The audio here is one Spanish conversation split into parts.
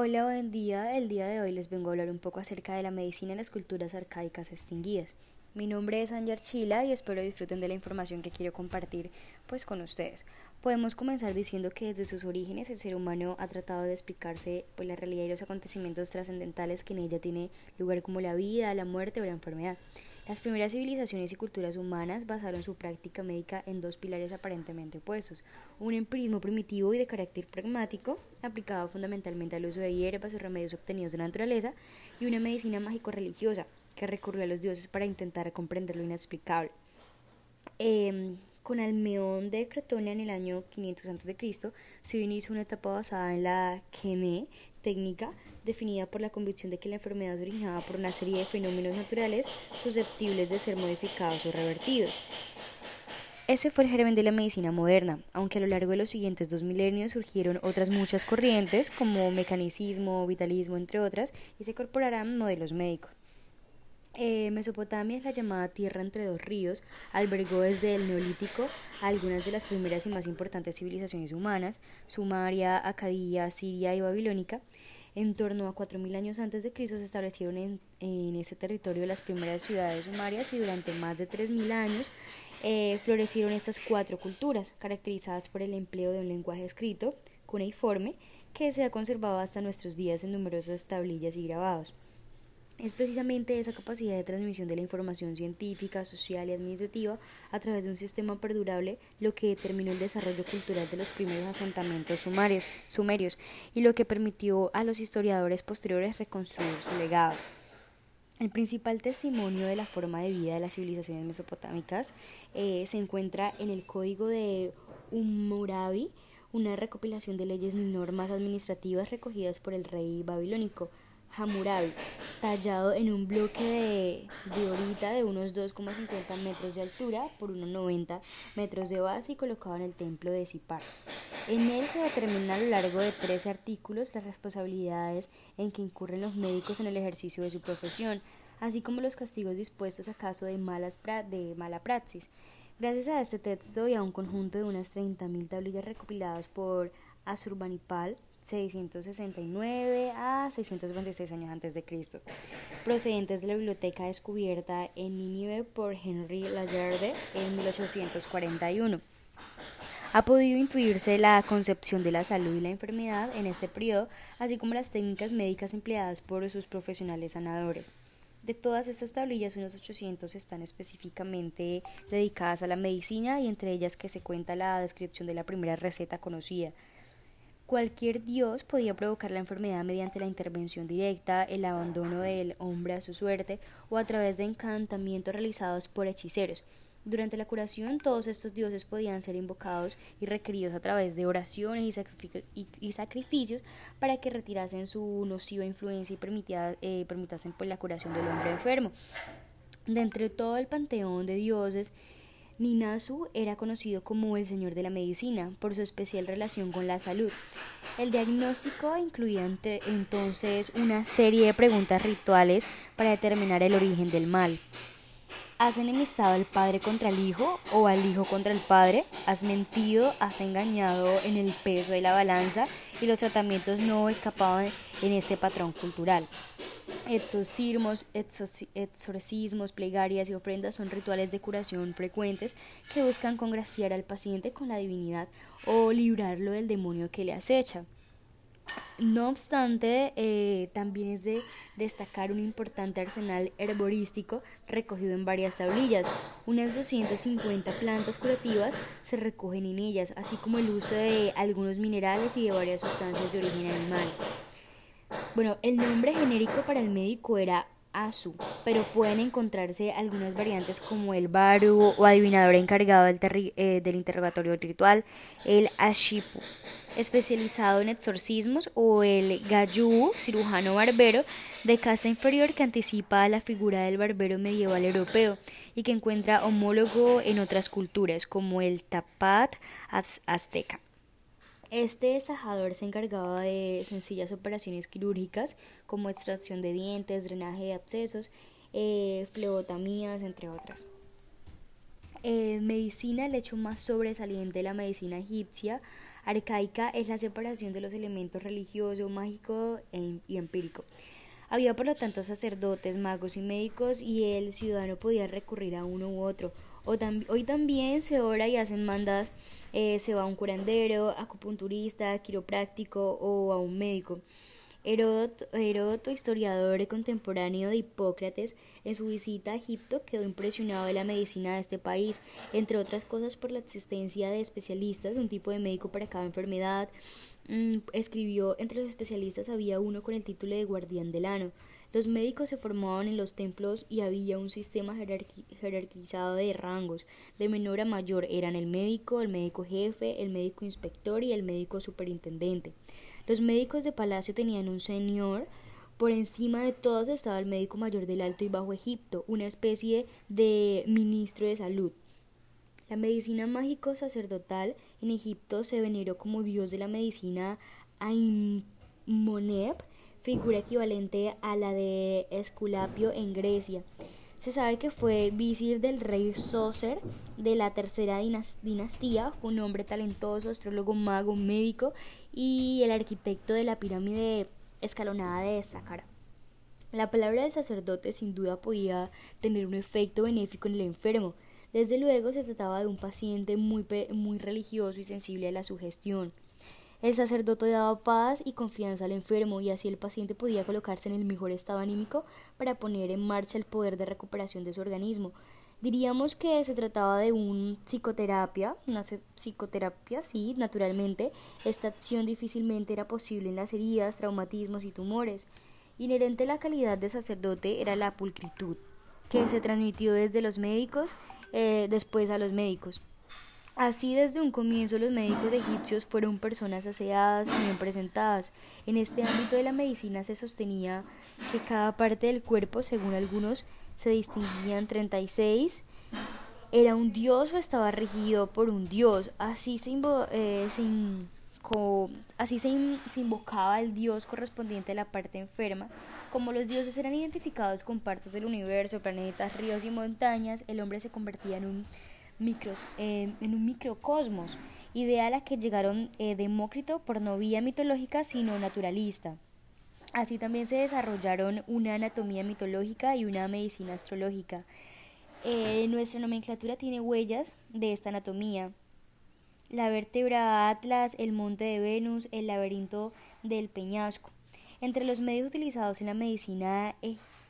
Hola, buen día. El día de hoy les vengo a hablar un poco acerca de la medicina y las culturas arcaicas extinguidas. Mi nombre es Anger Chila y espero disfruten de la información que quiero compartir pues con ustedes. Podemos comenzar diciendo que desde sus orígenes el ser humano ha tratado de explicarse pues la realidad y los acontecimientos trascendentales que en ella tiene lugar como la vida, la muerte o la enfermedad. Las primeras civilizaciones y culturas humanas basaron su práctica médica en dos pilares aparentemente opuestos, un empirismo primitivo y de carácter pragmático, aplicado fundamentalmente al uso de hierbas o remedios obtenidos de la naturaleza, y una medicina mágico-religiosa, que recurrió a los dioses para intentar comprender lo inexplicable. Em, con Almeón de Cretonia en el año 500 a.C., se inició una etapa basada en la kene técnica definida por la convicción de que la enfermedad es originada por una serie de fenómenos naturales susceptibles de ser modificados o revertidos. Ese fue el germen de la medicina moderna, aunque a lo largo de los siguientes dos milenios surgieron otras muchas corrientes como mecanicismo, vitalismo, entre otras, y se incorporarán modelos médicos. Eh, Mesopotamia es la llamada Tierra entre dos ríos, albergó desde el Neolítico algunas de las primeras y más importantes civilizaciones humanas, Sumaria, Acadia, Siria y Babilónica. En torno a 4.000 años antes de Cristo se establecieron en, en ese territorio las primeras ciudades sumarias y durante más de 3.000 años eh, florecieron estas cuatro culturas, caracterizadas por el empleo de un lenguaje escrito, cuneiforme, que se ha conservado hasta nuestros días en numerosas tablillas y grabados. Es precisamente esa capacidad de transmisión de la información científica, social y administrativa a través de un sistema perdurable lo que determinó el desarrollo cultural de los primeros asentamientos sumerios y lo que permitió a los historiadores posteriores reconstruir su legado. El principal testimonio de la forma de vida de las civilizaciones mesopotámicas eh, se encuentra en el Código de Hammurabi, una recopilación de leyes y normas administrativas recogidas por el rey babilónico Hammurabi, tallado en un bloque de diorita de unos 2,50 metros de altura por unos 90 metros de base y colocado en el templo de Sipar. En él se determina a lo largo de 13 artículos las responsabilidades en que incurren los médicos en el ejercicio de su profesión, así como los castigos dispuestos a caso de, malas de mala praxis. Gracias a este texto y a un conjunto de unas 30.000 tablillas recopiladas por Asurbanipal, 669 a 626 años antes de Cristo, procedentes de la biblioteca descubierta en Nínive por Henry Layarde en 1841. Ha podido intuirse la concepción de la salud y la enfermedad en este periodo, así como las técnicas médicas empleadas por sus profesionales sanadores. De todas estas tablillas, unos 800 están específicamente dedicadas a la medicina y entre ellas que se cuenta la descripción de la primera receta conocida, Cualquier dios podía provocar la enfermedad mediante la intervención directa, el abandono del hombre a su suerte o a través de encantamientos realizados por hechiceros. Durante la curación, todos estos dioses podían ser invocados y requeridos a través de oraciones y, sacrificios para que retirasen su nociva influencia y eh, permitasen pues, la curación del hombre enfermo. De entre todo el panteón de dioses, Ninasu era conocido como el Señor de la Medicina por su especial relación con la salud. El diagnóstico incluía entonces una serie de preguntas rituales para determinar el origen del mal. ¿Has enemistado al padre contra el hijo o al hijo contra el padre? ¿Has mentido? ¿Has engañado en el peso de la balanza? Y los tratamientos no escapaban en este patrón cultural. Exorcismos, exorcismos, plegarias y ofrendas son rituales de curación frecuentes que buscan congraciar al paciente con la divinidad o librarlo del demonio que le acecha. No obstante, eh, también es de destacar un importante arsenal herborístico recogido en varias tablillas. Unas 250 plantas curativas se recogen en ellas, así como el uso de algunos minerales y de varias sustancias de origen animal. Bueno, el nombre genérico para el médico era Asu, pero pueden encontrarse algunas variantes como el Baru o adivinador encargado del, eh, del interrogatorio ritual, el Ashipu, especializado en exorcismos, o el Gayu, cirujano barbero de casta inferior que anticipa la figura del barbero medieval europeo y que encuentra homólogo en otras culturas como el Tapat azteca. Este sajador se encargaba de sencillas operaciones quirúrgicas como extracción de dientes, drenaje de abscesos, eh, flebotomías, entre otras. Eh, medicina, el hecho más sobresaliente de la medicina egipcia, Arcaica es la separación de los elementos religioso, mágico e y empírico. Había por lo tanto sacerdotes, magos y médicos y el ciudadano podía recurrir a uno u otro. Hoy también se ora y hacen mandas, eh, se va a un curandero, acupunturista, quiropráctico o a un médico. Heródoto, historiador contemporáneo de Hipócrates, en su visita a Egipto quedó impresionado de la medicina de este país, entre otras cosas por la existencia de especialistas, un tipo de médico para cada enfermedad. Mm, escribió, entre los especialistas había uno con el título de guardián del ano. Los médicos se formaban en los templos y había un sistema jerarquizado de rangos, de menor a mayor. Eran el médico, el médico jefe, el médico inspector y el médico superintendente. Los médicos de palacio tenían un señor, por encima de todos estaba el médico mayor del Alto y Bajo Egipto, una especie de ministro de salud. La medicina mágico sacerdotal en Egipto se veneró como dios de la medicina Aimoneb, figura equivalente a la de Esculapio en Grecia. Se sabe que fue visir del rey Sócer de la tercera dinastía, fue un hombre talentoso, astrólogo, mago, médico y el arquitecto de la pirámide escalonada de Saqqara. La palabra del sacerdote sin duda podía tener un efecto benéfico en el enfermo. Desde luego se trataba de un paciente muy, muy religioso y sensible a la sugestión. El sacerdote daba paz y confianza al enfermo y así el paciente podía colocarse en el mejor estado anímico para poner en marcha el poder de recuperación de su organismo. Diríamos que se trataba de un psicoterapia, una psicoterapia, sí, naturalmente. Esta acción difícilmente era posible en las heridas, traumatismos y tumores. Inherente a la calidad de sacerdote era la pulcritud, que se transmitió desde los médicos, eh, después a los médicos. Así desde un comienzo los médicos egipcios fueron personas aseadas y bien presentadas. En este ámbito de la medicina se sostenía que cada parte del cuerpo, según algunos, se distinguían 36. Era un dios o estaba regido por un dios. Así se, eh, así se invocaba el dios correspondiente a la parte enferma. Como los dioses eran identificados con partes del universo, planetas, ríos y montañas, el hombre se convertía en un micros, en un microcosmos, idea a la que llegaron eh, Demócrito por no vía mitológica sino naturalista. Así también se desarrollaron una anatomía mitológica y una medicina astrológica. Eh, nuestra nomenclatura tiene huellas de esta anatomía. La vértebra Atlas, el monte de Venus, el laberinto del peñasco. Entre los medios utilizados en la medicina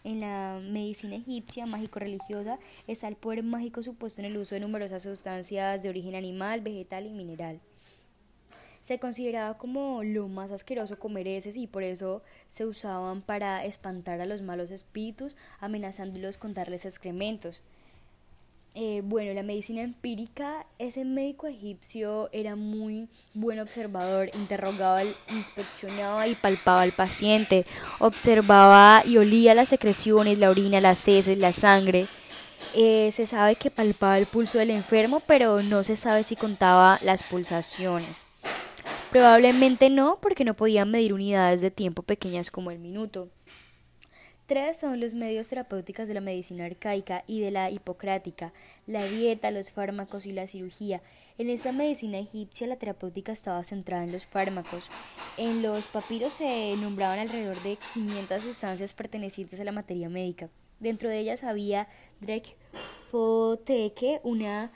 en la medicina egipcia mágico-religiosa está el poder mágico supuesto en el uso de numerosas sustancias de origen animal, vegetal y mineral. Se consideraba como lo más asqueroso comer heces y por eso se usaban para espantar a los malos espíritus, amenazándolos con darles excrementos. Eh, bueno, la medicina empírica, ese médico egipcio era muy buen observador, interrogaba, inspeccionaba y palpaba al paciente, observaba y olía las secreciones, la orina, las heces, la sangre. Eh, se sabe que palpaba el pulso del enfermo, pero no se sabe si contaba las pulsaciones. Probablemente no, porque no podían medir unidades de tiempo pequeñas como el minuto. Tres son los medios terapéuticos de la medicina arcaica y de la hipocrática, la dieta, los fármacos y la cirugía. En esta medicina egipcia la terapéutica estaba centrada en los fármacos. En los papiros se nombraban alrededor de 500 sustancias pertenecientes a la materia médica. Dentro de ellas había Drek una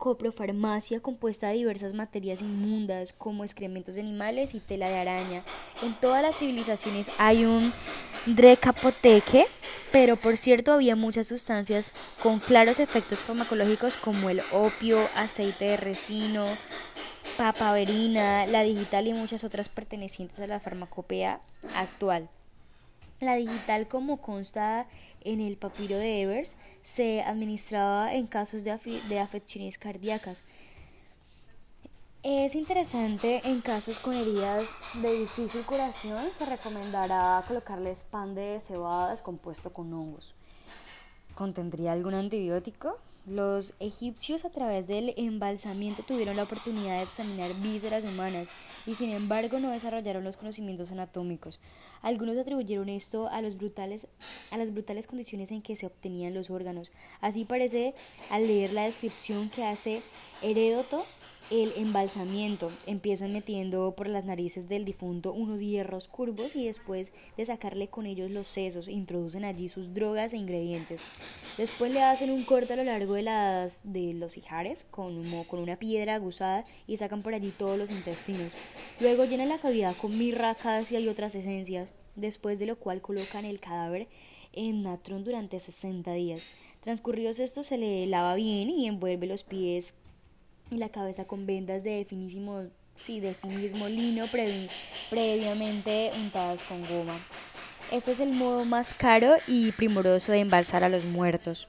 coprofarmacia compuesta de diversas materias inmundas como excrementos de animales y tela de araña. En todas las civilizaciones hay un drecapoteque, pero por cierto había muchas sustancias con claros efectos farmacológicos como el opio, aceite de resino, papaverina, la digital y muchas otras pertenecientes a la farmacopea actual. La digital, como consta en el papiro de Evers, se administraba en casos de, de afecciones cardíacas. Es interesante en casos con heridas de difícil curación, se recomendará colocarles pan de cebada compuesto con hongos. ¿Contendría algún antibiótico? Los egipcios a través del embalsamiento tuvieron la oportunidad de examinar vísceras humanas y sin embargo no desarrollaron los conocimientos anatómicos. Algunos atribuyeron esto a, las brutales condiciones en que se obtenían los órganos. Así parece al leer la descripción que hace Heródoto el embalsamiento. Empiezan metiendo por las narices del difunto unos hierros curvos y después de sacarle con ellos los sesos, introducen allí sus drogas e ingredientes. Después le hacen un corte a lo largo de, las, de los ijares con, con una piedra aguzada y sacan por allí todos los intestinos. Luego llenan la cavidad con mirra, acacia y otras esencias, después de lo cual colocan el cadáver en natrón durante 60 días. Transcurridos estos se le lava bien y envuelve los pies y la cabeza con vendas de finísimo, sí, de lino previamente untadas con goma. Este es el modo más caro y primoroso de embalsar a los muertos.